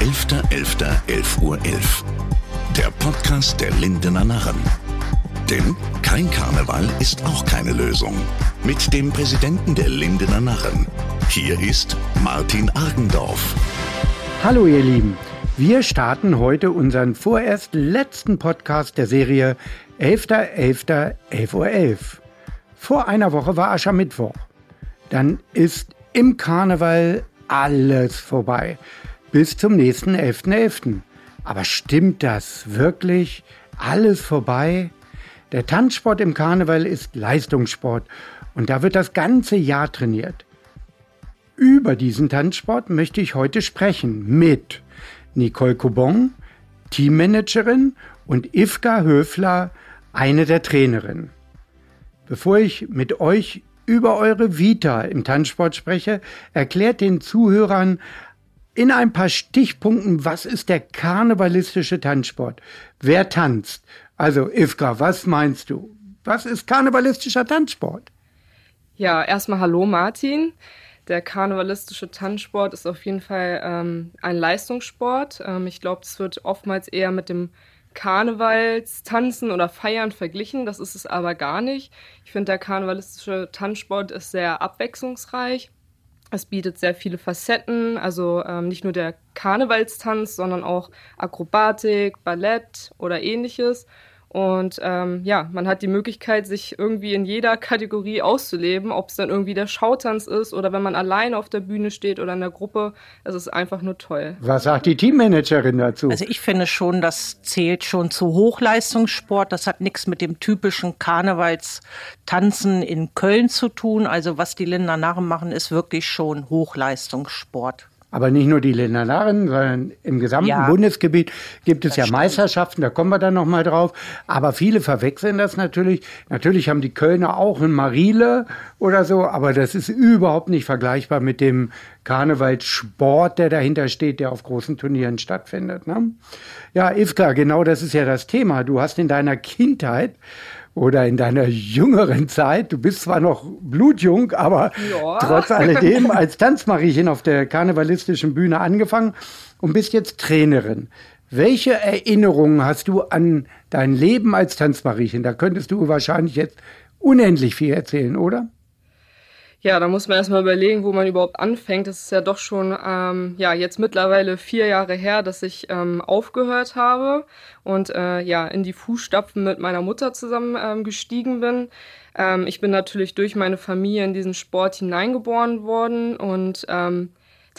11.11.11 Uhr. 11. Der Podcast der Lindener Narren. Denn kein Karneval ist auch keine Lösung. Mit dem Präsidenten der Lindener Narren. Hier ist Martin Argendorf. Hallo ihr Lieben. Wir starten heute unseren vorerst letzten Podcast der Serie 11.11.11 Uhr. 11. Vor einer Woche war Aschermittwoch. Dann ist im Karneval alles vorbei. Bis zum nächsten 11.11. .11. Aber stimmt das wirklich? Alles vorbei? Der Tanzsport im Karneval ist Leistungssport und da wird das ganze Jahr trainiert. Über diesen Tanzsport möchte ich heute sprechen mit Nicole Cobon, Teammanagerin und Ivka Höfler, eine der Trainerinnen. Bevor ich mit euch über eure Vita im Tanzsport spreche, erklärt den Zuhörern in ein paar Stichpunkten, was ist der karnevalistische Tanzsport? Wer tanzt? Also Ivka, was meinst du? Was ist karnevalistischer Tanzsport? Ja, erstmal hallo Martin. Der karnevalistische Tanzsport ist auf jeden Fall ähm, ein Leistungssport. Ähm, ich glaube, es wird oftmals eher mit dem Karnevalstanzen oder Feiern verglichen. Das ist es aber gar nicht. Ich finde, der karnevalistische Tanzsport ist sehr abwechslungsreich. Es bietet sehr viele Facetten, also ähm, nicht nur der Karnevalstanz, sondern auch Akrobatik, Ballett oder ähnliches. Und ähm, ja, man hat die Möglichkeit, sich irgendwie in jeder Kategorie auszuleben, ob es dann irgendwie der Schautanz ist oder wenn man alleine auf der Bühne steht oder in der Gruppe. Es ist einfach nur toll. Was sagt die Teammanagerin dazu? Also ich finde schon, das zählt schon zu Hochleistungssport. Das hat nichts mit dem typischen Karnevalstanzen in Köln zu tun. Also was die Linder Narren machen, ist wirklich schon Hochleistungssport. Aber nicht nur die Länderlarren, sondern im gesamten ja, Bundesgebiet gibt es ja stimmt. Meisterschaften, da kommen wir dann nochmal drauf. Aber viele verwechseln das natürlich. Natürlich haben die Kölner auch ein Marile oder so, aber das ist überhaupt nicht vergleichbar mit dem Karnevalssport, der dahinter steht, der auf großen Turnieren stattfindet. Ne? Ja, Ivka, genau das ist ja das Thema. Du hast in deiner Kindheit oder in deiner jüngeren Zeit, du bist zwar noch blutjung, aber ja. trotz alledem als Tanzmariechen auf der karnevalistischen Bühne angefangen und bist jetzt Trainerin. Welche Erinnerungen hast du an dein Leben als Tanzmariechen? Da könntest du wahrscheinlich jetzt unendlich viel erzählen, oder? Ja, da muss man erstmal überlegen, wo man überhaupt anfängt. Das ist ja doch schon ähm, ja jetzt mittlerweile vier Jahre her, dass ich ähm, aufgehört habe und äh, ja in die Fußstapfen mit meiner Mutter zusammen ähm, gestiegen bin. Ähm, ich bin natürlich durch meine Familie in diesen Sport hineingeboren worden und ähm,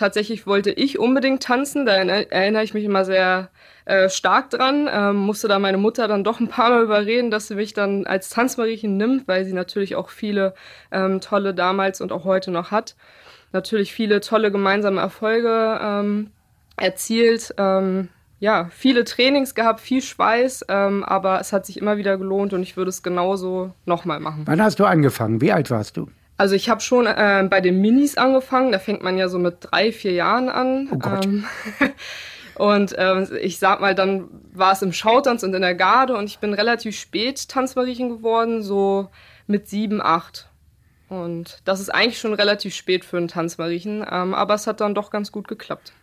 tatsächlich wollte ich unbedingt tanzen. Da erinnere ich mich immer sehr äh, stark dran. Ähm, musste da meine Mutter dann doch ein paar Mal überreden, dass sie mich dann als Tanzmariechen nimmt, weil sie natürlich auch viele ähm, tolle damals und auch heute noch hat. Natürlich viele tolle gemeinsame Erfolge ähm, erzielt. Ähm, ja, viele Trainings gehabt, viel Schweiß, ähm, aber es hat sich immer wieder gelohnt und ich würde es genauso nochmal machen. Wann hast du angefangen? Wie alt warst du? Also ich habe schon äh, bei den Minis angefangen, da fängt man ja so mit drei, vier Jahren an. Oh Gott. Ähm, Und äh, ich sag mal, dann war es im Schautanz und in der Garde und ich bin relativ spät Tanzmariechen geworden, so mit sieben, acht. Und das ist eigentlich schon relativ spät für einen Tanzmariechen, ähm, aber es hat dann doch ganz gut geklappt.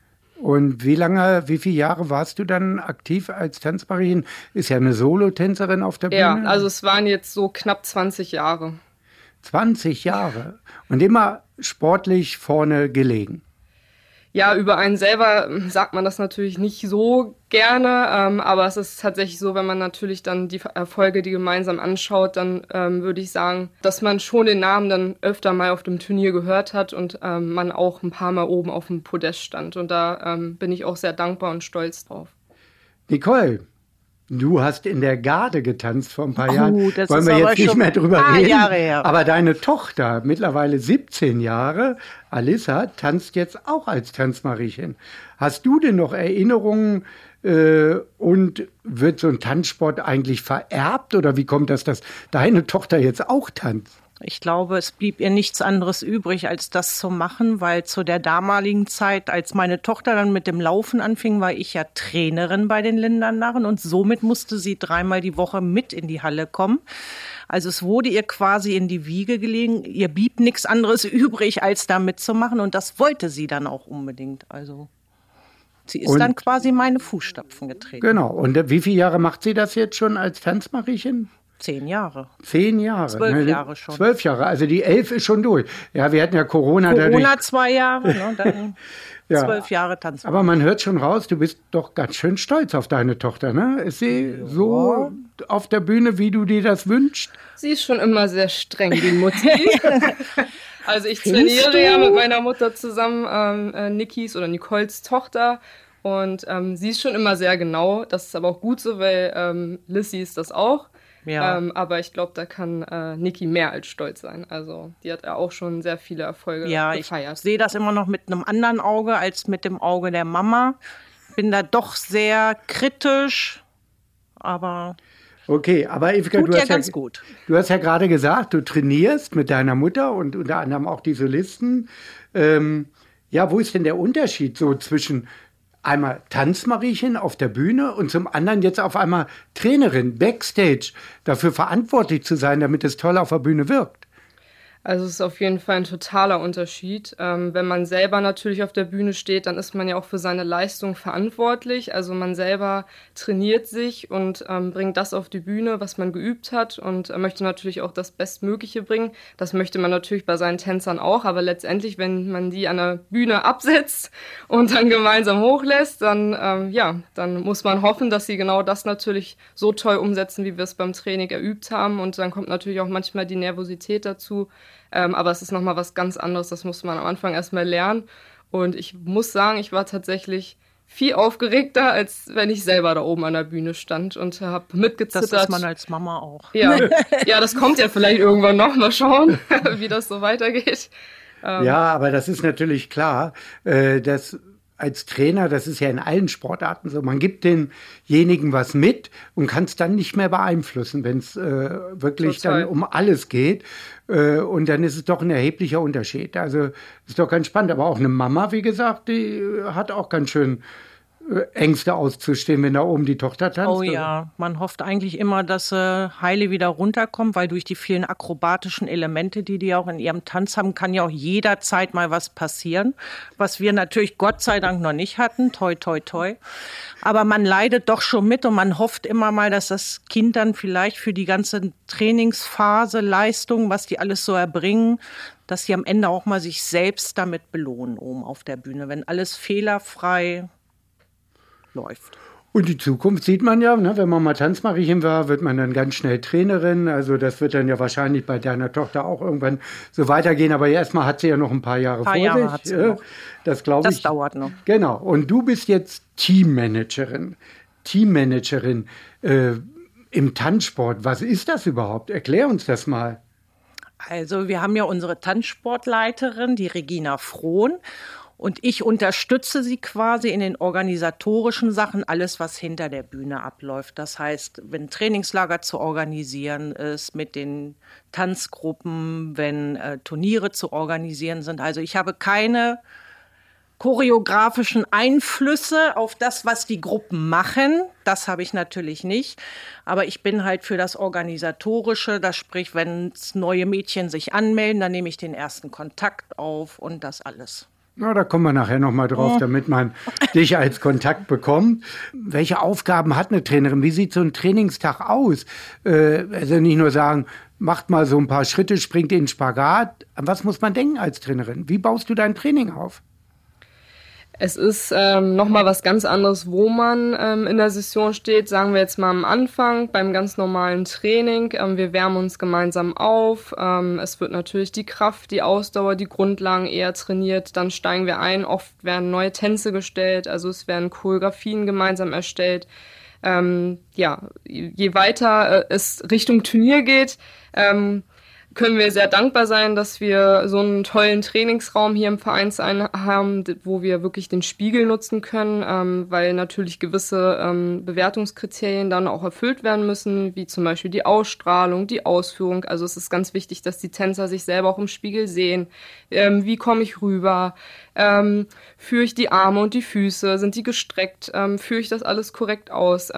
Und wie lange, wie viele Jahre warst du dann aktiv als Tanzmariechen? Ist ja eine Solotänzerin auf der Bühne. Ja, also es waren jetzt so knapp 20 Jahre. 20 Jahre. Und immer sportlich vorne gelegen ja, über einen selber sagt man das natürlich nicht so gerne, ähm, aber es ist tatsächlich so, wenn man natürlich dann die Erfolge, die gemeinsam anschaut, dann ähm, würde ich sagen, dass man schon den Namen dann öfter mal auf dem Turnier gehört hat und ähm, man auch ein paar Mal oben auf dem Podest stand. Und da ähm, bin ich auch sehr dankbar und stolz drauf. Nicole, Du hast in der Garde getanzt vor ein paar oh, Jahren. Das Wollen wir jetzt nicht mehr drüber reden. Jahre her. Aber deine Tochter, mittlerweile 17 Jahre, Alissa, tanzt jetzt auch als Tanzmariechen. Hast du denn noch Erinnerungen äh, und wird so ein Tanzsport eigentlich vererbt oder wie kommt das, dass deine Tochter jetzt auch tanzt? Ich glaube, es blieb ihr nichts anderes übrig, als das zu machen, weil zu der damaligen Zeit, als meine Tochter dann mit dem Laufen anfing, war ich ja Trainerin bei den Lindernarren und somit musste sie dreimal die Woche mit in die Halle kommen. Also es wurde ihr quasi in die Wiege gelegen. Ihr blieb nichts anderes übrig, als da mitzumachen und das wollte sie dann auch unbedingt. Also Sie ist und, dann quasi meine Fußstapfen getreten. Genau. Und wie viele Jahre macht sie das jetzt schon als Tanzmariechen? Zehn Jahre. Zehn Jahre. Zwölf ne? Jahre schon. Zwölf Jahre. Also die elf ist schon durch. Ja, wir hatten ja Corona. Corona dadurch. zwei Jahre, ne? dann ja. zwölf Jahre Tanzen. Aber man hört schon raus, du bist doch ganz schön stolz auf deine Tochter, ne? Ist sie ja. so auf der Bühne, wie du dir das wünschst? Sie ist schon immer sehr streng, die Mutti. also ich Findest trainiere du? ja mit meiner Mutter zusammen, ähm, äh, Nikis oder Nicoles Tochter. Und ähm, sie ist schon immer sehr genau. Das ist aber auch gut so, weil ähm, Lissy ist das auch. Ja. Ähm, aber ich glaube, da kann äh, Niki mehr als stolz sein. Also die hat ja auch schon sehr viele Erfolge ja, gefeiert. Ich sehe das immer noch mit einem anderen Auge als mit dem Auge der Mama. Bin da doch sehr kritisch, aber Okay, aber Evika, du, ja hast ja, gut. du hast ja gerade gesagt, du trainierst mit deiner Mutter und unter anderem auch die Solisten. Ähm, ja, wo ist denn der Unterschied so zwischen einmal Tanzmariechen auf der Bühne und zum anderen jetzt auf einmal Trainerin, Backstage, dafür verantwortlich zu sein, damit es toll auf der Bühne wirkt. Also es ist auf jeden Fall ein totaler Unterschied. Ähm, wenn man selber natürlich auf der Bühne steht, dann ist man ja auch für seine Leistung verantwortlich. Also man selber trainiert sich und ähm, bringt das auf die Bühne, was man geübt hat und äh, möchte natürlich auch das Bestmögliche bringen. Das möchte man natürlich bei seinen Tänzern auch, aber letztendlich, wenn man die an der Bühne absetzt und dann gemeinsam hochlässt, dann ähm, ja, dann muss man hoffen, dass sie genau das natürlich so toll umsetzen, wie wir es beim Training erübt haben. Und dann kommt natürlich auch manchmal die Nervosität dazu ähm, aber es ist nochmal was ganz anderes, das musste man am Anfang erstmal lernen. Und ich muss sagen, ich war tatsächlich viel aufgeregter, als wenn ich selber da oben an der Bühne stand und habe mitgezittert. Das ist man als Mama auch. Ja, ja das kommt ja vielleicht irgendwann noch. Mal schauen, wie das so weitergeht. Ähm, ja, aber das ist natürlich klar, äh, dass als Trainer, das ist ja in allen Sportarten so, man gibt denjenigen was mit und kann es dann nicht mehr beeinflussen, wenn es äh, wirklich Total. dann um alles geht. Äh, und dann ist es doch ein erheblicher Unterschied. Also ist doch ganz spannend. Aber auch eine Mama, wie gesagt, die hat auch ganz schön äh, Ängste auszustehen, wenn da oben die Tochter tanzt. Oh ja, man hofft eigentlich immer, dass äh, Heile wieder runterkommt, weil durch die vielen akrobatischen Elemente, die die auch in ihrem Tanz haben, kann ja auch jederzeit mal was passieren, was wir natürlich Gott sei Dank noch nicht hatten. Toi, toi, toi. Aber man leidet doch schon mit und man hofft immer mal, dass das Kind dann vielleicht für die ganze Trainingsphase, Leistung, was die alles so erbringen, dass sie am Ende auch mal sich selbst damit belohnen oben auf der Bühne, wenn alles fehlerfrei läuft. Und die Zukunft sieht man ja, ne? wenn man mal Tanzmariechen war, wird man dann ganz schnell Trainerin. Also das wird dann ja wahrscheinlich bei deiner Tochter auch irgendwann so weitergehen. Aber erstmal hat sie ja noch ein paar Jahre paar vor Jahre sich. Hat sie Das glaube ich. Das dauert noch. Genau. Und du bist jetzt Teammanagerin. Teammanagerin äh, im Tanzsport. Was ist das überhaupt? Erklär uns das mal. Also wir haben ja unsere Tanzsportleiterin, die Regina Frohn. Und ich unterstütze sie quasi in den organisatorischen Sachen, alles, was hinter der Bühne abläuft. Das heißt, wenn Trainingslager zu organisieren ist, mit den Tanzgruppen, wenn äh, Turniere zu organisieren sind. Also ich habe keine choreografischen Einflüsse auf das, was die Gruppen machen. Das habe ich natürlich nicht. Aber ich bin halt für das Organisatorische, das sprich, wenn neue Mädchen sich anmelden, dann nehme ich den ersten Kontakt auf und das alles. Na, da kommen wir nachher nochmal drauf, oh. damit man dich als Kontakt bekommt. Welche Aufgaben hat eine Trainerin? Wie sieht so ein Trainingstag aus? Äh, also nicht nur sagen, macht mal so ein paar Schritte, springt in den Spagat. An was muss man denken als Trainerin? Wie baust du dein Training auf? Es ist ähm, nochmal was ganz anderes, wo man ähm, in der Session steht. Sagen wir jetzt mal am Anfang beim ganz normalen Training. Ähm, wir wärmen uns gemeinsam auf. Ähm, es wird natürlich die Kraft, die Ausdauer, die Grundlagen eher trainiert. Dann steigen wir ein. Oft werden neue Tänze gestellt. Also es werden Choreografien gemeinsam erstellt. Ähm, ja, je weiter äh, es Richtung Turnier geht, ähm, können wir sehr dankbar sein, dass wir so einen tollen Trainingsraum hier im Vereinsheim haben, wo wir wirklich den Spiegel nutzen können, ähm, weil natürlich gewisse ähm, Bewertungskriterien dann auch erfüllt werden müssen, wie zum Beispiel die Ausstrahlung, die Ausführung. Also es ist ganz wichtig, dass die Tänzer sich selber auch im Spiegel sehen. Ähm, wie komme ich rüber? Ähm, führe ich die Arme und die Füße? Sind die gestreckt? Ähm, führe ich das alles korrekt aus?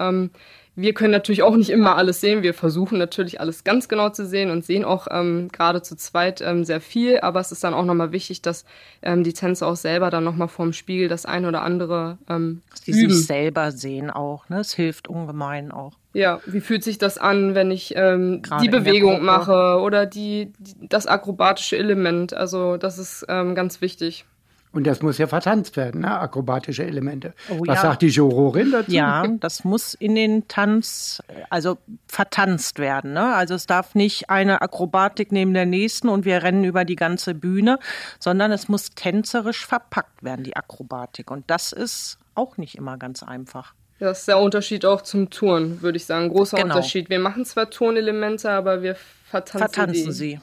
Wir können natürlich auch nicht immer alles sehen. Wir versuchen natürlich alles ganz genau zu sehen und sehen auch ähm, gerade zu zweit ähm, sehr viel. Aber es ist dann auch nochmal wichtig, dass ähm, die Tänzer auch selber dann nochmal vorm Spiegel das ein oder andere ähm, dass die üben. sich selber sehen auch. Ne? Es hilft ungemein auch. Ja, wie fühlt sich das an, wenn ich ähm, die Bewegung mache oder die, die, das akrobatische Element? Also das ist ähm, ganz wichtig. Und das muss ja vertanzt werden, ne? akrobatische Elemente. Oh, Was ja. sagt die Jurorin dazu? Ja, das muss in den Tanz, also vertanzt werden. Ne? Also es darf nicht eine Akrobatik neben der nächsten und wir rennen über die ganze Bühne, sondern es muss tänzerisch verpackt werden, die Akrobatik. Und das ist auch nicht immer ganz einfach. Das ist der Unterschied auch zum Turn, würde ich sagen. Großer genau. Unterschied. Wir machen zwar Turnelemente, aber wir vertanzen, vertanzen sie.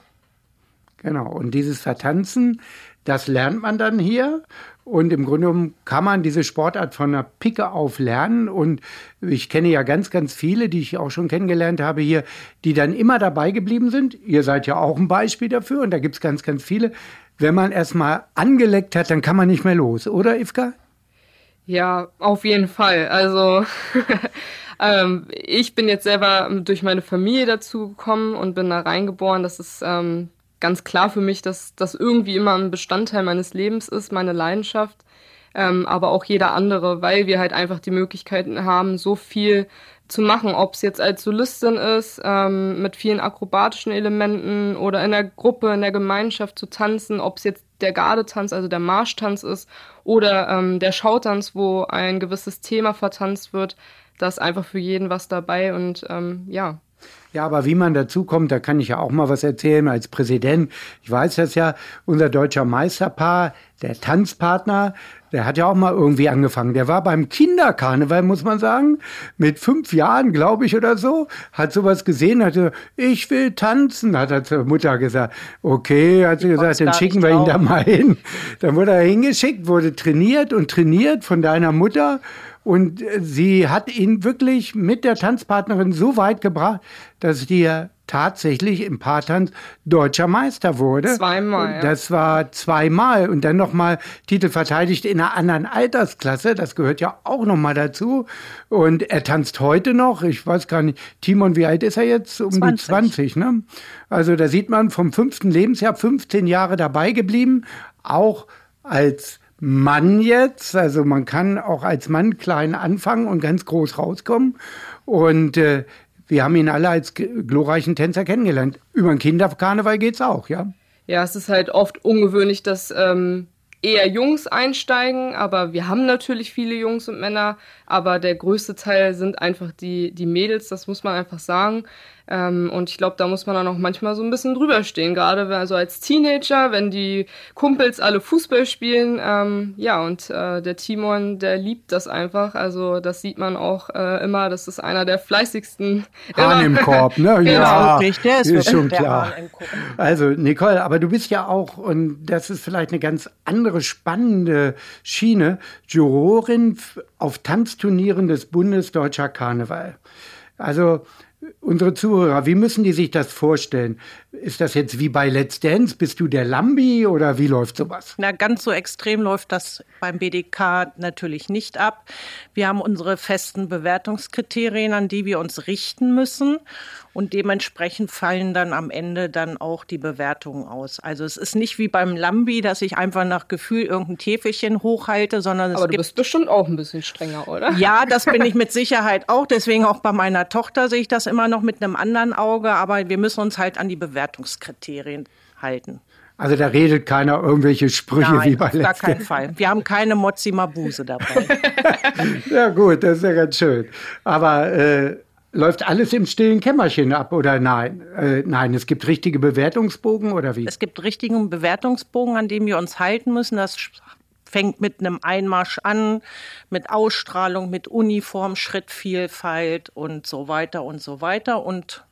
Genau. Und dieses Vertanzen, das lernt man dann hier. Und im Grunde genommen kann man diese Sportart von der Picke auf lernen. Und ich kenne ja ganz, ganz viele, die ich auch schon kennengelernt habe hier, die dann immer dabei geblieben sind. Ihr seid ja auch ein Beispiel dafür. Und da gibt es ganz, ganz viele. Wenn man erstmal angeleckt hat, dann kann man nicht mehr los, oder Ivka? Ja, auf jeden Fall. Also ähm, ich bin jetzt selber durch meine Familie dazu gekommen und bin da reingeboren. Das ist ähm, ganz klar für mich, dass das irgendwie immer ein Bestandteil meines Lebens ist, meine Leidenschaft, ähm, aber auch jeder andere, weil wir halt einfach die Möglichkeiten haben, so viel zu machen, ob es jetzt als Solistin ist, ähm, mit vielen akrobatischen Elementen oder in der Gruppe, in der Gemeinschaft zu tanzen, ob es jetzt der Gardetanz, also der Marschtanz ist oder ähm, der Schautanz, wo ein gewisses Thema vertanzt wird. Da ist einfach für jeden was dabei und ähm, ja, ja, aber wie man dazu kommt, da kann ich ja auch mal was erzählen als Präsident. Ich weiß das ja, unser deutscher Meisterpaar, der Tanzpartner, der hat ja auch mal irgendwie angefangen. Der war beim Kinderkarneval, muss man sagen, mit fünf Jahren, glaube ich, oder so, hat sowas gesehen, hatte, ich will tanzen, hat er zur Mutter gesagt. Okay, hat sie gesagt, dann schicken wir ihn da mal hin. Dann wurde er hingeschickt, wurde trainiert und trainiert von deiner Mutter. Und sie hat ihn wirklich mit der Tanzpartnerin so weit gebracht, dass die tatsächlich im Paartanz deutscher Meister wurde. Zweimal. Ja. Das war zweimal und dann nochmal Titel verteidigt in einer anderen Altersklasse. Das gehört ja auch nochmal dazu. Und er tanzt heute noch. Ich weiß gar nicht, Timon, wie alt ist er jetzt? Um 20. die 20, ne? Also da sieht man vom fünften Lebensjahr 15 Jahre dabei geblieben. Auch als Mann jetzt. Also man kann auch als Mann klein anfangen und ganz groß rauskommen. Und äh, wir haben ihn alle als glorreichen Tänzer kennengelernt. Über den Kinderkarneval geht's auch, ja. Ja, es ist halt oft ungewöhnlich, dass ähm, eher Jungs einsteigen, aber wir haben natürlich viele Jungs und Männer, aber der größte Teil sind einfach die, die Mädels, das muss man einfach sagen. Ähm, und ich glaube, da muss man dann auch manchmal so ein bisschen drüber stehen, gerade also als Teenager, wenn die Kumpels alle Fußball spielen. Ähm, ja, und äh, der Timon, der liebt das einfach. Also das sieht man auch äh, immer. Das ist einer der fleißigsten. Hahn im Korb, ne? genau. Ja, wirklich, der ist, ist schon klar. Also Nicole, aber du bist ja auch, und das ist vielleicht eine ganz andere spannende Schiene, Jurorin auf Tanzturnieren des Bundes Deutscher Karneval. Also unsere Zuhörer, wie müssen die sich das vorstellen? Ist das jetzt wie bei Let's Dance? Bist du der Lambi oder wie läuft sowas? Na, ganz so extrem läuft das beim BDK natürlich nicht ab. Wir haben unsere festen Bewertungskriterien, an die wir uns richten müssen. Und dementsprechend fallen dann am Ende dann auch die Bewertungen aus. Also es ist nicht wie beim Lambi, dass ich einfach nach Gefühl irgendein Täfelchen hochhalte, sondern es Aber du bist bestimmt auch ein bisschen strenger, oder? Ja, das bin ich mit Sicherheit auch. Deswegen auch bei meiner Tochter sehe ich das immer noch mit einem anderen Auge. Aber wir müssen uns halt an die Bewertungskriterien halten. Also da redet keiner irgendwelche Sprüche Nein, wie bei auf gar keinen Fall. Wir haben keine Mozzi Mabuse dabei. ja gut, das ist ja ganz schön. Aber äh, läuft alles im stillen Kämmerchen ab oder nein? Äh, nein, es gibt richtige Bewertungsbogen oder wie? Es gibt richtigen Bewertungsbogen, an dem wir uns halten müssen. Das fängt mit einem Einmarsch an, mit Ausstrahlung, mit Uniform, Schrittvielfalt und so weiter und so weiter. Und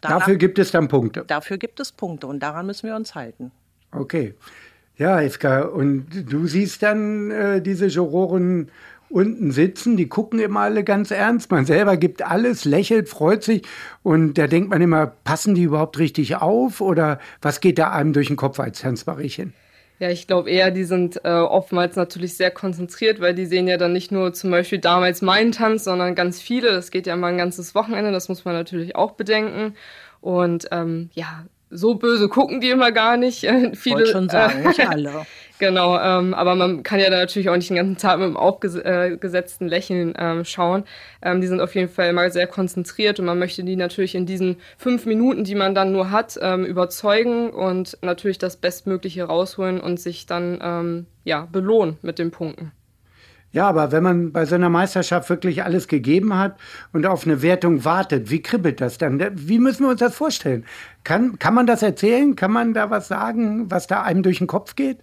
danach, dafür gibt es dann Punkte. Dafür gibt es Punkte und daran müssen wir uns halten. Okay. Ja, Iska, und du siehst dann äh, diese Juroren unten sitzen, die gucken immer alle ganz ernst. Man selber gibt alles, lächelt, freut sich und da denkt man immer, passen die überhaupt richtig auf oder was geht da einem durch den Kopf als Hans Mariechen? Ja, ich glaube eher, die sind äh, oftmals natürlich sehr konzentriert, weil die sehen ja dann nicht nur zum Beispiel damals meinen Tanz, sondern ganz viele. Das geht ja immer ein ganzes Wochenende, das muss man natürlich auch bedenken. Und ähm, ja, so böse gucken die immer gar nicht. Viele schon sagen, äh, nicht alle. Genau, ähm, aber man kann ja da natürlich auch nicht den ganzen Tag mit einem aufgesetzten Lächeln ähm, schauen. Ähm, die sind auf jeden Fall immer sehr konzentriert und man möchte die natürlich in diesen fünf Minuten, die man dann nur hat, ähm, überzeugen und natürlich das Bestmögliche rausholen und sich dann ähm, ja belohnen mit den Punkten. Ja, aber wenn man bei so einer Meisterschaft wirklich alles gegeben hat und auf eine Wertung wartet, wie kribbelt das dann? Wie müssen wir uns das vorstellen? Kann, kann man das erzählen? Kann man da was sagen, was da einem durch den Kopf geht?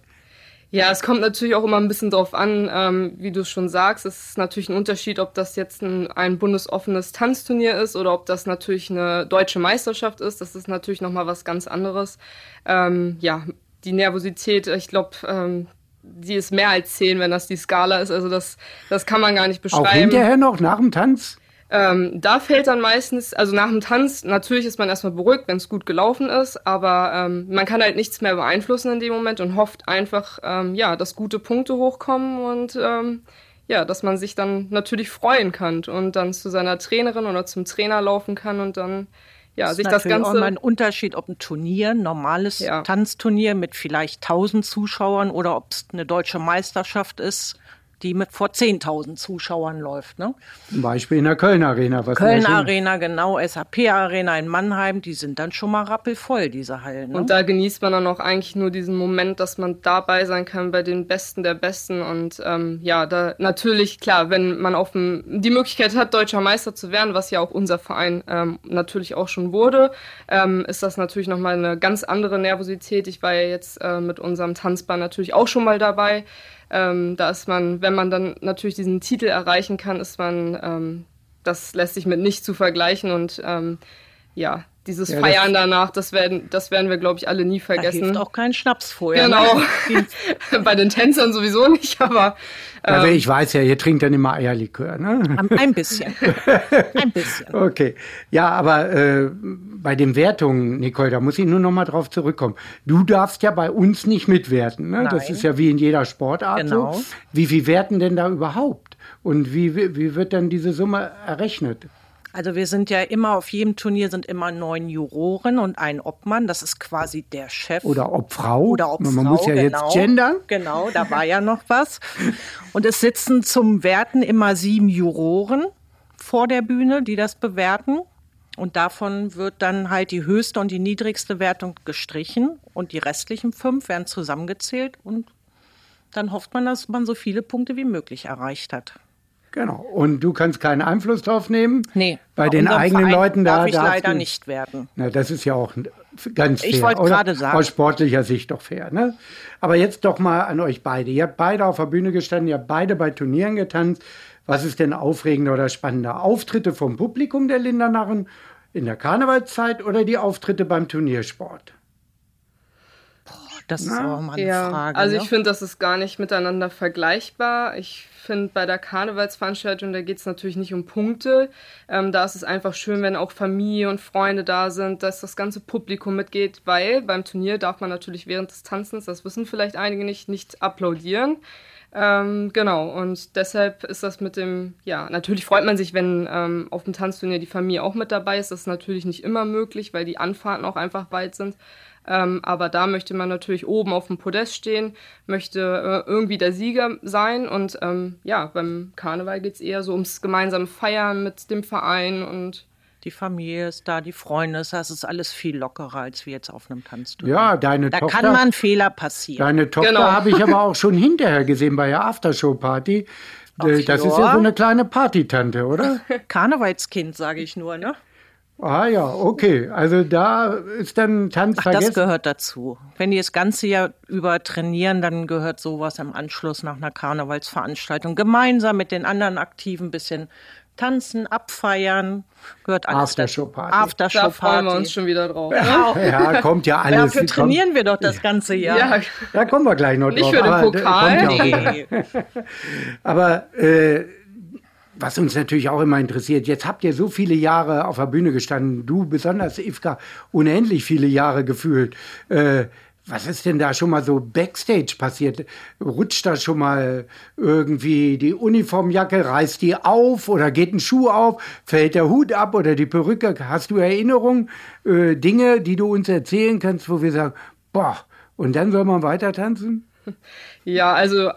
Ja, es kommt natürlich auch immer ein bisschen drauf an, ähm, wie du schon sagst. Es ist natürlich ein Unterschied, ob das jetzt ein, ein bundesoffenes Tanzturnier ist oder ob das natürlich eine deutsche Meisterschaft ist. Das ist natürlich nochmal was ganz anderes. Ähm, ja, die Nervosität, ich glaube, ähm, die ist mehr als zehn, wenn das die Skala ist. Also das, das kann man gar nicht beschreiben. Auch hinterher noch, nach dem Tanz? Ähm, da fällt dann meistens, also nach dem Tanz, natürlich ist man erstmal beruhigt, wenn es gut gelaufen ist, aber ähm, man kann halt nichts mehr beeinflussen in dem Moment und hofft einfach, ähm, ja, dass gute Punkte hochkommen und ähm, ja, dass man sich dann natürlich freuen kann und dann zu seiner Trainerin oder zum Trainer laufen kann und dann ja, das sich das Ganze. Auch immer ein Unterschied, ob ein Turnier, ein normales ja. Tanzturnier mit vielleicht 1000 Zuschauern oder ob es eine deutsche Meisterschaft ist die mit vor 10.000 Zuschauern läuft. Ne? Zum Beispiel in der Köln Arena. Was Köln Arena, genau, SAP Arena in Mannheim, die sind dann schon mal rappelvoll, diese Hallen. Ne? Und da genießt man dann auch eigentlich nur diesen Moment, dass man dabei sein kann bei den Besten der Besten. Und ähm, ja, da natürlich, klar, wenn man auf dem, die Möglichkeit hat, deutscher Meister zu werden, was ja auch unser Verein ähm, natürlich auch schon wurde, ähm, ist das natürlich nochmal eine ganz andere Nervosität. Ich war ja jetzt äh, mit unserem Tanzbahn natürlich auch schon mal dabei. Ähm, da ist man, wenn man dann natürlich diesen Titel erreichen kann, ist man, ähm, das lässt sich mit nicht zu vergleichen und ähm, ja, dieses ja, Feiern danach, das werden, das werden wir, glaube ich, alle nie vergessen. Da hilft auch kein Schnaps vorher. Ne? Genau. Bei den Tänzern sowieso nicht, aber. Ähm, also ich weiß ja, ihr trinkt dann immer Eierlikör, ne? Ein bisschen. Ein bisschen. Okay. Ja, aber äh, bei den Wertungen, Nicole, da muss ich nur noch mal drauf zurückkommen. Du darfst ja bei uns nicht mitwerten, ne? Nein. Das ist ja wie in jeder Sportart genau. so. Wie viel werten denn da überhaupt? Und wie, wie wird dann diese Summe errechnet? Also wir sind ja immer auf jedem Turnier sind immer neun Juroren und ein Obmann. Das ist quasi der Chef. Oder Obfrau. Oder Obfrau. Man muss ja genau, jetzt gendern. Genau, da war ja noch was. Und es sitzen zum Werten immer sieben Juroren vor der Bühne, die das bewerten. Und davon wird dann halt die höchste und die niedrigste Wertung gestrichen und die restlichen fünf werden zusammengezählt und dann hofft man, dass man so viele Punkte wie möglich erreicht hat. Genau. Und du kannst keinen Einfluss drauf nehmen? Nee. Bei den eigenen Verein Leuten da darf ich leider du, nicht werden. Na, das ist ja auch ganz fair. Ich wollte gerade sagen. Aus sportlicher Sicht doch fair, ne? Aber jetzt doch mal an euch beide. Ihr habt beide auf der Bühne gestanden, ihr habt beide bei Turnieren getanzt. Was ist denn aufregender oder spannender? Auftritte vom Publikum der Lindernarren in der Karnevalszeit oder die Auftritte beim Turniersport? Das ist auch mal eine ja, Frage. Also ne? ich finde, das ist gar nicht miteinander vergleichbar. Ich finde, bei der Karnevalsveranstaltung, da geht es natürlich nicht um Punkte. Ähm, da ist es einfach schön, wenn auch Familie und Freunde da sind, dass das ganze Publikum mitgeht, weil beim Turnier darf man natürlich während des Tanzens, das wissen vielleicht einige nicht, nicht applaudieren. Ähm, genau, und deshalb ist das mit dem, ja, natürlich freut man sich, wenn ähm, auf dem Tanzturnier die Familie auch mit dabei ist. Das ist natürlich nicht immer möglich, weil die Anfahrten auch einfach weit sind. Ähm, aber da möchte man natürlich oben auf dem Podest stehen, möchte äh, irgendwie der Sieger sein. Und ähm, ja, beim Karneval geht es eher so ums gemeinsame Feiern mit dem Verein und die Familie ist da, die Freunde ist da. Es ist alles viel lockerer als wie jetzt auf einem Tanzturnier. Ja, deine da Tochter. Da kann man Fehler passieren. Deine Tochter genau. habe ich aber auch schon hinterher gesehen bei der Aftershow-Party. Das ja. ist ja so eine kleine Partytante, oder? Karnevalskind, sage ich nur, ne? Ah ja, okay. Also da ist dann Tanz Ach, vergessen. Das gehört dazu. Wenn die das ganze Jahr über trainieren, dann gehört sowas im Anschluss nach einer Karnevalsveranstaltung gemeinsam mit den anderen Aktiven ein bisschen tanzen, abfeiern, gehört alles Aftershow-Party. Aftershow-Party. Da freuen wir uns schon wieder drauf. Ja, ja kommt ja alles. Dafür trainieren wir doch das ganze Jahr. Ja. Da kommen wir gleich noch Nicht drauf. Nicht für den Pokal. Ja nee. Aber äh, was uns natürlich auch immer interessiert, jetzt habt ihr so viele Jahre auf der Bühne gestanden, du besonders, Ivka, unendlich viele Jahre gefühlt. Äh, Was ist denn da schon mal so backstage passiert? Rutscht da schon mal irgendwie die Uniformjacke, reißt die auf oder geht ein Schuh auf, fällt der Hut ab oder die Perücke? Hast du Erinnerungen, äh, Dinge, die du uns erzählen kannst, wo wir sagen, boah, und dann soll man weiter tanzen? Ja, also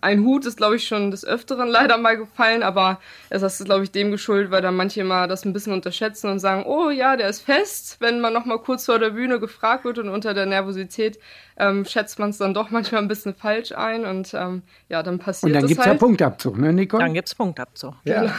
ein Hut ist, glaube ich, schon des Öfteren leider mal gefallen, aber es ist, glaube ich, dem geschuldet, weil dann manche mal das ein bisschen unterschätzen und sagen, oh ja, der ist fest. Wenn man noch mal kurz vor der Bühne gefragt wird und unter der Nervosität ähm, schätzt man es dann doch manchmal ein bisschen falsch ein und ähm, ja, dann passiert Und dann das gibt's halt. ja Punktabzug, ne, Nicole? Dann gibt's Punktabzug. ja.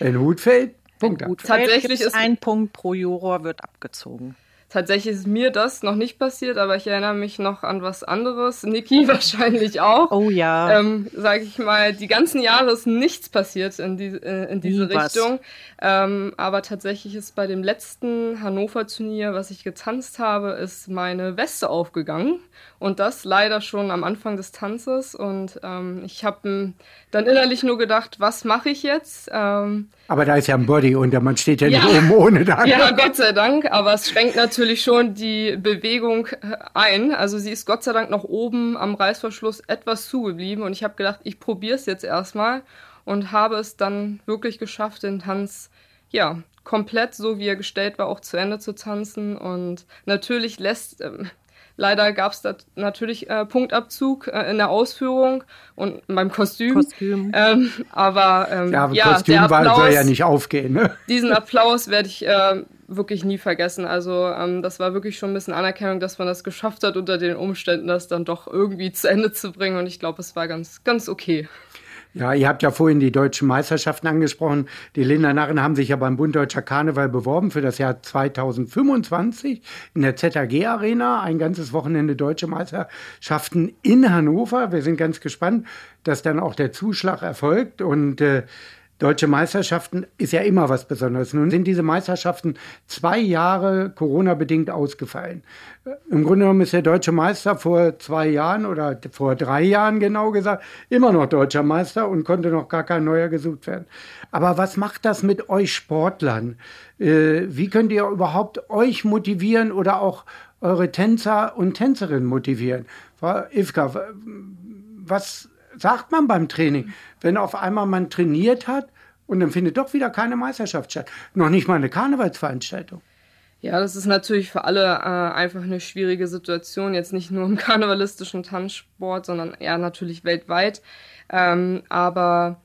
Ein Hut fällt, Punktabzug. Tatsächlich ist ein Punkt pro Juror wird abgezogen. Tatsächlich ist mir das noch nicht passiert, aber ich erinnere mich noch an was anderes. Niki wahrscheinlich auch. Oh ja. ähm, sage ich mal, die ganzen Jahre ist nichts passiert in, die, äh, in diese Nie. Richtung. Ähm, aber tatsächlich ist bei dem letzten Hannover-Turnier, was ich getanzt habe, ist meine Weste aufgegangen. Und das leider schon am Anfang des Tanzes. Und ähm, ich habe dann innerlich nur gedacht, was mache ich jetzt? Ähm, Aber da ist ja ein Body unter, man steht ja, nicht Ja. oben ohne da. ja, Gott sei Dank, aber es schränkt natürlich schon die Bewegung äh, ein. Also sie ist Gott sei Dank noch oben am Reißverschluss etwas zugeblieben und ich habe gedacht, ich probiere es jetzt erstmal und habe es dann wirklich geschafft, den Tanz ja komplett so wie er gestellt war auch zu Ende zu tanzen und natürlich lässt ähm, Leider gab es da natürlich äh, Punktabzug äh, in der Ausführung und beim Kostüm. Kostüm. Ähm, aber ähm, Ja, ja, Kostüm der war, Applaus, soll ja nicht aufgehen. Ne? diesen Applaus werde ich äh, wirklich nie vergessen. Also ähm, das war wirklich schon ein bisschen Anerkennung, dass man das geschafft hat, unter den Umständen das dann doch irgendwie zu Ende zu bringen. Und ich glaube, es war ganz, ganz okay. Ja, ihr habt ja vorhin die deutschen Meisterschaften angesprochen. Die Linda Narren haben sich ja beim Bund Deutscher Karneval beworben für das Jahr 2025 in der ZAG Arena. Ein ganzes Wochenende deutsche Meisterschaften in Hannover. Wir sind ganz gespannt, dass dann auch der Zuschlag erfolgt und äh, Deutsche Meisterschaften ist ja immer was Besonderes. Nun sind diese Meisterschaften zwei Jahre Corona-bedingt ausgefallen. Äh, Im Grunde genommen ist der deutsche Meister vor zwei Jahren oder vor drei Jahren genau gesagt immer noch deutscher Meister und konnte noch gar kein neuer gesucht werden. Aber was macht das mit euch Sportlern? Äh, wie könnt ihr überhaupt euch motivieren oder auch eure Tänzer und Tänzerinnen motivieren? Frau Ivka, w- was sagt man beim Training, wenn auf einmal man trainiert hat und dann findet doch wieder keine Meisterschaft statt? Noch nicht mal eine Karnevalsveranstaltung. Ja, das ist natürlich für alle äh, einfach eine schwierige Situation, jetzt nicht nur im karnevalistischen Tanzsport, sondern eher natürlich weltweit. Ähm, aber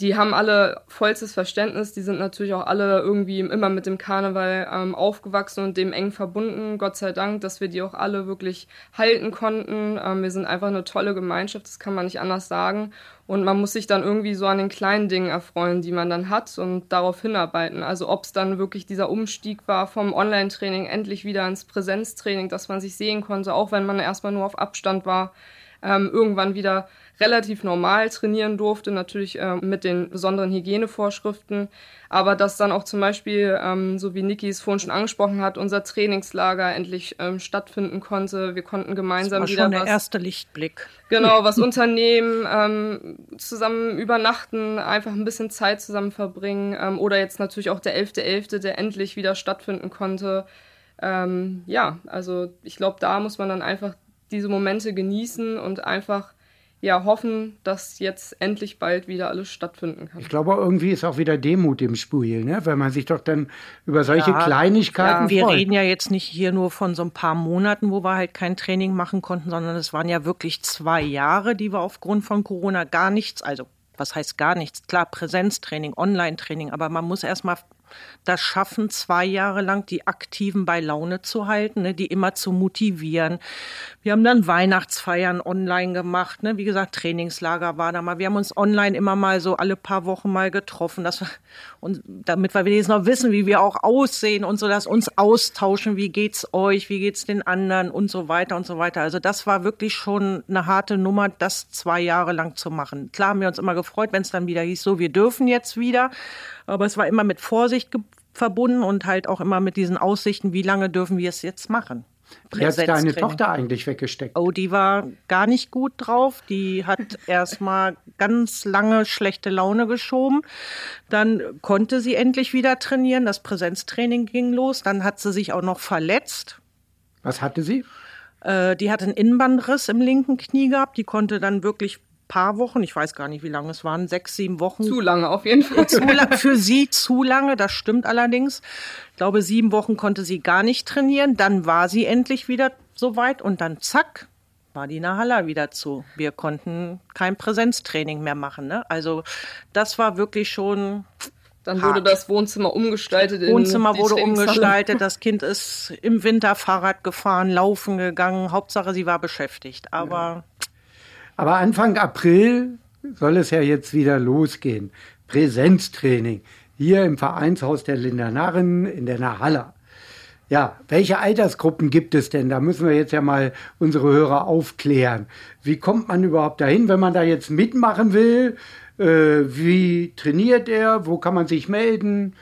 die haben alle vollstes Verständnis, die sind natürlich auch alle irgendwie immer mit dem Karneval ähm, aufgewachsen und dem eng verbunden. Gott sei Dank, dass wir die auch alle wirklich halten konnten. Ähm, wir sind einfach eine tolle Gemeinschaft, das kann man nicht anders sagen. Und man muss sich dann irgendwie so an den kleinen Dingen erfreuen, die man dann hat und darauf hinarbeiten. Also ob es dann wirklich dieser Umstieg war vom Online-Training endlich wieder ins Präsenztraining, dass man sich sehen konnte, auch wenn man erstmal nur auf Abstand war, ähm, irgendwann wieder relativ normal trainieren durfte, natürlich ähm, mit den besonderen Hygienevorschriften. Aber dass dann auch zum Beispiel, ähm, so wie Niki es vorhin schon angesprochen hat, unser Trainingslager endlich ähm, stattfinden konnte. Wir konnten Das gemeinsam war wieder schon der was erste Lichtblick. Genau, was unternehmen, ähm, zusammen übernachten, einfach ein bisschen Zeit zusammen verbringen. Ähm, oder jetzt natürlich auch der 11.11., der endlich wieder stattfinden konnte. Ähm, ja, also ich glaube, da muss man dann einfach diese Momente genießen und einfach ja hoffen, dass jetzt endlich bald wieder alles stattfinden kann. Ich glaube, irgendwie ist auch wieder Demut im Spiel, ne? weil man sich doch dann über solche Ja, Kleinigkeiten Wir freut. reden ja jetzt nicht hier nur von so ein paar Monaten, wo wir halt kein Training machen konnten, sondern es waren ja wirklich zwei Jahre, die wir aufgrund von Corona gar nichts, also was heißt gar nichts? Klar, Präsenztraining, Online-Training, aber man muss erstmal das schaffen, zwei Jahre lang die Aktiven bei Laune zu halten, ne, die immer zu motivieren. Wir haben dann Weihnachtsfeiern online gemacht, ne, wie gesagt, Trainingslager war da mal. Wir haben uns online immer mal so alle paar Wochen mal getroffen, dass wir, und damit wir jetzt noch wissen, wie wir auch aussehen und so, dass uns austauschen, wie geht's euch, wie geht's den anderen und so weiter und so weiter. Also das war wirklich schon eine harte Nummer, das zwei Jahre lang zu machen. Klar haben wir uns immer gefreut, wenn es dann wieder hieß, so, wir dürfen jetzt wieder. Aber es war immer mit Vorsicht ge- verbunden und halt auch immer mit diesen Aussichten, wie lange dürfen wir es jetzt machen. Wie hat deine. Tochter eigentlich weggesteckt? Oh, die war gar nicht gut drauf. Die hat erstmal ganz lange schlechte Laune geschoben. Dann konnte sie endlich wieder trainieren. Das Präsenztraining ging los. Dann hat sie sich auch noch verletzt. Was hatte sie? Äh, die hat einen Innenbandriss im linken Knie gehabt. Die konnte dann wirklich paar Wochen, ich weiß gar nicht, wie lange es waren, sechs, sieben Wochen. Zu lange auf jeden Fall. Lang, für sie zu lange, das stimmt allerdings. Ich glaube, sieben Wochen konnte sie gar nicht trainieren. Dann war sie endlich wieder soweit und dann zack, war die Nahalla wieder zu. Wir konnten kein Präsenztraining mehr machen. Ne? Also das war wirklich schon. Dann wurde hart. das Wohnzimmer umgestaltet. Wohnzimmer wurde umgestaltet. Das Kind ist im Winter Fahrrad gefahren, laufen gegangen. Hauptsache, sie war beschäftigt. Aber ja. Aber Anfang April soll es ja jetzt wieder losgehen. Präsenztraining hier im Vereinshaus der Lindernarren in der Nahalla. Ja, welche Altersgruppen gibt es denn? Da müssen wir jetzt ja mal unsere Hörer aufklären. Wie kommt man überhaupt dahin, wenn man da jetzt mitmachen will? Äh, wie trainiert er? Wo kann man sich melden?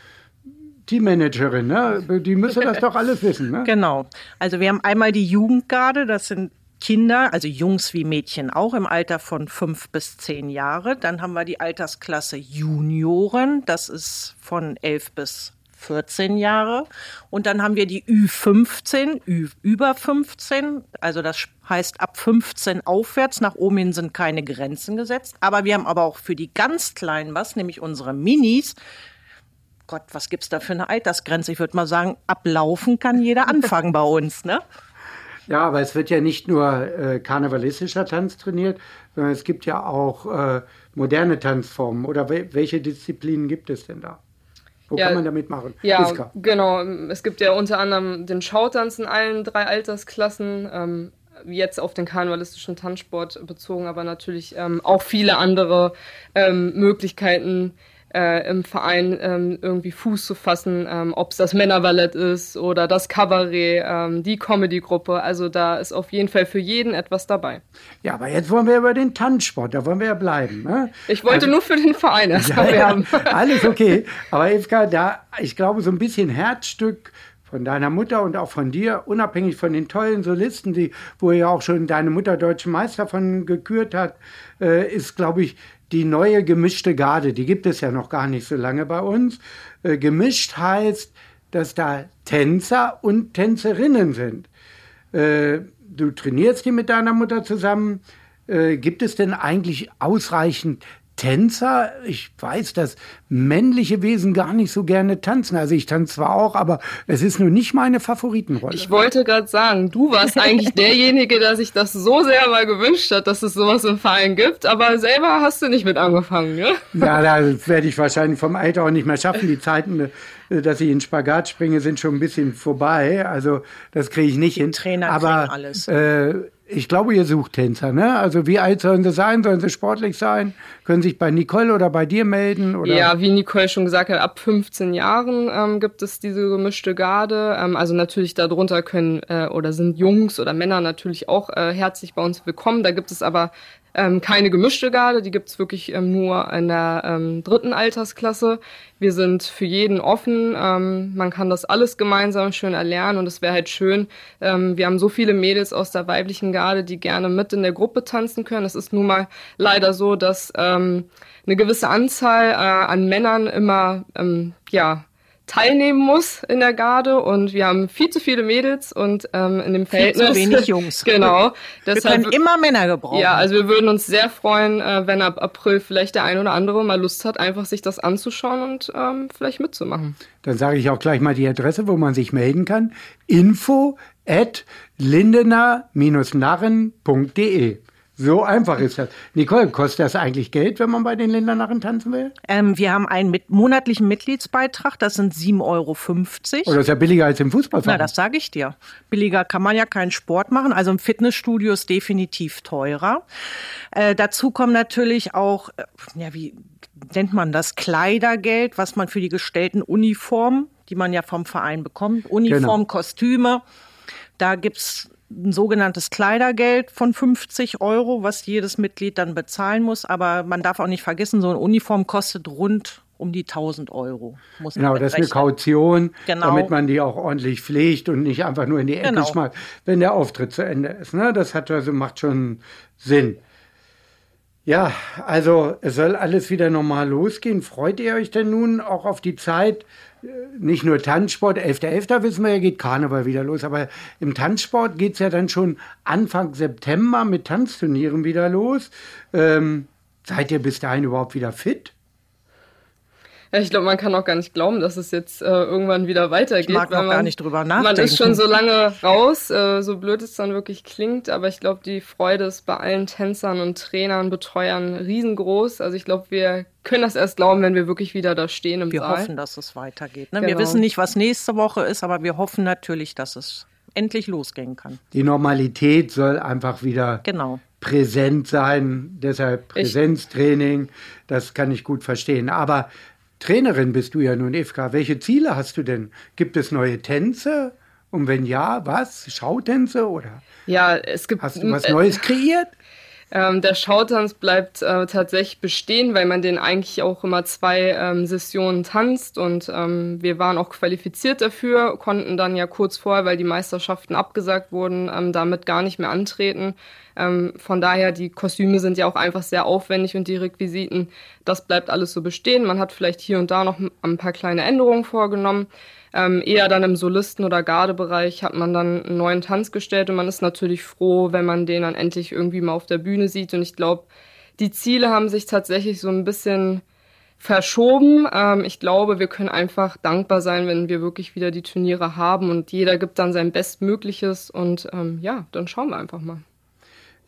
Teammanagerin, ne? die müsste das doch alles wissen. Ne? Genau. Also wir haben einmal die Jugendgarde, das sind Kinder, also Jungs wie Mädchen auch im Alter von fünf bis zehn Jahre. Dann haben wir die Altersklasse Junioren, das ist von elf bis 14 Jahre. Und dann haben wir die Ü15, Ü über 15, also das heißt ab 15 aufwärts. Nach oben hin sind keine Grenzen gesetzt. Aber wir haben aber auch für die ganz Kleinen was, nämlich unsere Minis. Gott, was gibt's da für eine Altersgrenze? Ich würde mal sagen, ablaufen kann jeder anfangen bei uns, ne? Ja, aber es wird ja nicht nur äh, karnevalistischer Tanz trainiert, sondern es gibt ja auch äh, moderne Tanzformen. Oder we welche Disziplinen gibt es denn da? Wo ja, kann man damit machen? Ja, Iska. genau. Es gibt ja unter anderem den Schautanz in allen drei Altersklassen. Ähm, jetzt auf den karnevalistischen Tanzsport bezogen, aber natürlich ähm, auch viele andere ähm, Möglichkeiten, äh, im Verein ähm, irgendwie Fuß zu fassen, ähm, ob es das Männerballett ist oder das Kabarett, ähm, die Comedy-Gruppe. Also da ist auf jeden Fall für jeden etwas dabei. Ja, aber jetzt wollen wir über den Tanzsport, da wollen wir ja bleiben. Ne? Ich wollte also, nur für den Verein erst ja, werben. Ja, alles okay. Aber Evka, da, ich glaube, so ein bisschen Herzstück von deiner Mutter und auch von dir, unabhängig von den tollen Solisten, die, wo ja auch schon deine Mutter deutschen Meister von gekürt hat, äh, ist, glaube ich, die neue gemischte Garde, die gibt es ja noch gar nicht so lange bei uns. Äh, gemischt heißt, dass da Tänzer und Tänzerinnen sind. Äh, du trainierst die mit deiner Mutter zusammen. Äh, gibt es denn eigentlich ausreichend Tänzer. Ich weiß, dass männliche Wesen gar nicht so gerne tanzen. Also ich tanze zwar auch, aber es ist nur nicht meine Favoritenrolle. Ich wollte gerade sagen, du warst eigentlich derjenige, der sich das so sehr mal gewünscht hat, dass es sowas im Verein gibt, aber selber hast du nicht mit angefangen, ne? Ja, da werde ich wahrscheinlich vom Alter auch nicht mehr schaffen. Die Zeiten, äh, dass ich in Spagat springe, sind schon ein bisschen vorbei. Also das kriege ich nicht hin. Trainer aber, alles. Äh, ich glaube, ihr sucht Tänzer, ne? Also wie alt sollen sie sein? Sollen sie sportlich sein? Können sich bei Nicole oder bei dir melden? Oder? Ja, wie Nicole schon gesagt hat, ab 15 Jahren ähm, gibt es diese gemischte Garde. Ähm, also natürlich darunter können äh, oder sind Jungs oder Männer natürlich auch äh, herzlich bei uns willkommen. Da gibt es aber ähm, keine gemischte Garde, die gibt's wirklich ähm, nur in der ähm, dritten Altersklasse. Wir sind für jeden offen, ähm, man kann das alles gemeinsam schön erlernen und es wäre halt schön. Ähm, wir haben so viele Mädels aus der weiblichen Garde, die gerne mit in der Gruppe tanzen können. Es ist nun mal leider so, dass ähm, eine gewisse Anzahl äh, an Männern immer ähm, ja teilnehmen muss in der Garde und wir haben viel zu viele Mädels und ähm, in dem Verhältnis viel zu wenig Jungs. genau. Deshalb, wir können immer Männer gebrauchen. Ja, also wir würden uns sehr freuen, äh, wenn ab April vielleicht der ein oder andere mal Lust hat, einfach sich das anzuschauen und ähm, vielleicht mitzumachen. Dann sage ich auch gleich mal die Adresse, wo man sich melden kann. Info at lindener-narren.de so einfach ist das. Nicole, kostet das eigentlich Geld, wenn man bei den Lindernarren tanzen will? Ähm, wir haben einen mit monatlichen Mitgliedsbeitrag, das sind 7,50 Euro. Oh, das ist ja billiger als im Fußballverein. Na, das sage ich dir. Billiger kann man ja keinen Sport machen. Also im Fitnessstudio ist definitiv teurer. Äh, dazu kommen natürlich auch, äh, ja, wie nennt man das, Kleidergeld, was man für die gestellten Uniformen, die man ja vom Verein bekommt, Uniform, genau. Kostüme. Da gibt's ein sogenanntes Kleidergeld von 50 Euro, was jedes Mitglied dann bezahlen muss. Aber man darf auch nicht vergessen, so eine Uniform kostet rund um die 1000 Euro. Muss genau, das ist eine Kaution, genau. damit man die auch ordentlich pflegt und nicht einfach nur in die Ecke genau. schmeißt, wenn der Auftritt zu Ende ist. Ne? Das hat also, macht schon Sinn. Ja, also es soll alles wieder normal losgehen. Freut ihr euch denn nun auch auf die Zeit? Nicht nur Tanzsport, 11.11. .11. wissen wir ja, geht Karneval wieder los, aber im Tanzsport geht es ja dann schon Anfang September mit Tanzturnieren wieder los. Ähm, seid ihr bis dahin überhaupt wieder fit? Ja, ich glaube, man kann auch gar nicht glauben, dass es jetzt äh, irgendwann wieder weitergeht. Ich mag noch man, gar nicht drüber nachdenken. Man ist schon so lange raus, äh, so blöd es dann wirklich klingt, aber ich glaube, die Freude ist bei allen Tänzern und Trainern, Betreuern riesengroß. Also ich glaube, wir können das erst glauben, wenn wir wirklich wieder da stehen im wir Saal. Wir hoffen, dass es weitergeht. Ne? Genau. Wir wissen nicht, was nächste Woche ist, aber wir hoffen natürlich, dass es endlich losgehen kann. Die Normalität soll einfach wieder genau. präsent sein. Deshalb Präsenztraining, das kann ich gut verstehen. Aber Trainerin bist du ja nun, Evka. Welche Ziele hast du denn? Gibt es neue Tänze? Und wenn ja, was? Schautänze oder? Ja, es gibt. Hast du was Neues kreiert? Ähm, der Schautanz bleibt äh, tatsächlich bestehen, weil man den eigentlich auch immer zwei ähm, Sessionen tanzt und ähm, wir waren auch qualifiziert dafür, konnten dann ja kurz vorher, weil die Meisterschaften abgesagt wurden, ähm, damit gar nicht mehr antreten. Ähm, von daher, die Kostüme sind ja auch einfach sehr aufwendig und die Requisiten, das bleibt alles so bestehen. Man hat vielleicht hier und da noch ein paar kleine Änderungen vorgenommen. Ähm, eher dann im Solisten- oder Gardebereich hat man dann einen neuen Tanz gestellt und man ist natürlich froh, wenn man den dann endlich irgendwie mal auf der Bühne sieht. Und ich glaube, die Ziele haben sich tatsächlich so ein bisschen verschoben. Ähm, ich glaube, wir können einfach dankbar sein, wenn wir wirklich wieder die Turniere haben und jeder gibt dann sein Bestmögliches und ähm, ja, dann schauen wir einfach mal.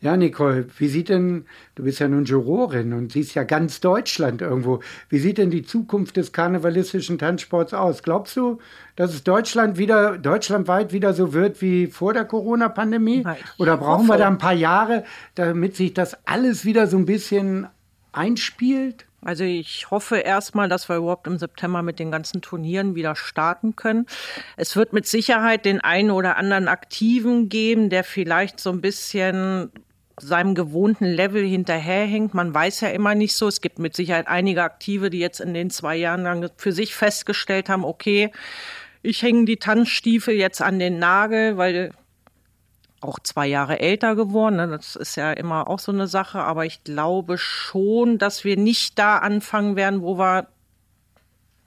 Ja, Nicole, wie sieht denn, du bist ja nun Jurorin und siehst ja ganz Deutschland irgendwo, wie sieht denn die Zukunft des karnevalistischen Tanzsports aus? Glaubst du, dass es Deutschland wieder, deutschlandweit wieder so wird wie vor der Corona-Pandemie? Oder brauchen wir da ein paar Jahre, damit sich das alles wieder so ein bisschen einspielt? Also ich hoffe erstmal, dass wir überhaupt im September mit den ganzen Turnieren wieder starten können. Es wird mit Sicherheit den einen oder anderen Aktiven geben, der vielleicht so ein bisschen seinem gewohnten Level hinterherhängt. Man weiß ja immer nicht so. Es gibt mit Sicherheit einige Aktive, die jetzt in den zwei Jahren lang für sich festgestellt haben, okay, ich hänge die Tanzstiefel jetzt an den Nagel, weil auch zwei Jahre älter geworden. Ne? Das ist ja immer auch so eine Sache. Aber ich glaube schon, dass wir nicht da anfangen werden, wo wir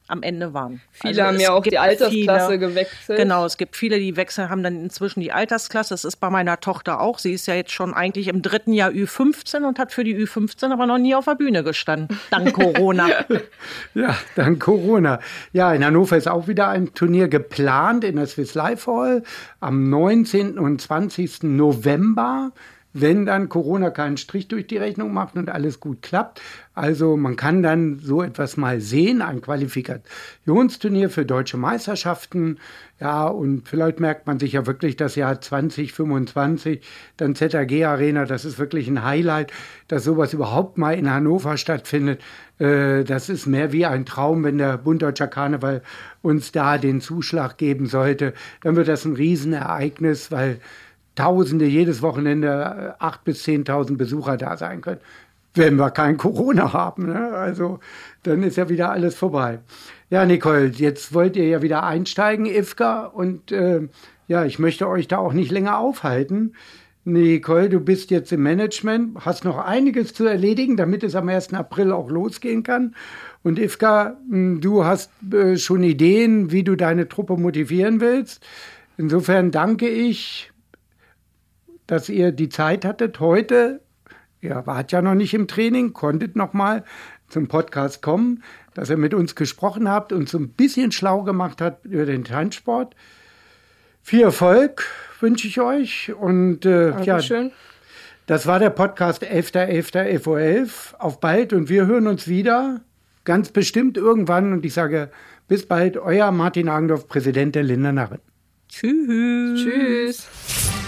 am Ende waren. Viele also haben ja auch die Altersklasse viele, gewechselt. Genau, es gibt viele, die wechseln, haben dann inzwischen die Altersklasse. Das ist bei meiner Tochter auch. Sie ist ja jetzt schon eigentlich im dritten Jahr Ü15 und hat für die Ü15 aber noch nie auf der Bühne gestanden. Dank Corona. ja, dank Corona. Ja, in Hannover ist auch wieder ein Turnier geplant in der Swiss Life Hall am 19. und 20. November wenn dann Corona keinen Strich durch die Rechnung macht und alles gut klappt. Also man kann dann so etwas mal sehen, ein Qualifikationsturnier für deutsche Meisterschaften. Ja, und vielleicht merkt man sich ja wirklich das Jahr 2025, dann ZAG Arena, das ist wirklich ein Highlight, dass sowas überhaupt mal in Hannover stattfindet. Äh, das ist mehr wie ein Traum, wenn der Bund Deutscher Karneval uns da den Zuschlag geben sollte. Dann wird das ein Riesenereignis, weil Tausende jedes Wochenende, äh, acht bis zehntausend Besucher da sein können. Wenn wir kein Corona haben, ne? also dann ist ja wieder alles vorbei. Ja, Nicole, jetzt wollt ihr ja wieder einsteigen, Ivka, und äh, ja, ich möchte euch da auch nicht länger aufhalten. Nicole, du bist jetzt im Management, hast noch einiges zu erledigen, damit es am 1. April auch losgehen kann. Und Ivka, hm, du hast äh, schon Ideen, wie du deine Truppe motivieren willst. Insofern danke ich dass ihr die Zeit hattet, heute, ihr wart ja noch nicht im Training, konntet noch mal zum Podcast kommen, dass ihr mit uns gesprochen habt und so ein bisschen schlau gemacht habt über den Tanzsport. Viel Erfolg wünsche ich euch und äh, ja, das war der Podcast 11.11. FO11. Auf bald und wir hören uns wieder, ganz bestimmt irgendwann und ich sage bis bald, euer Martin Agendorf, Präsident der Linder Narren. Tschüss. Tschüss.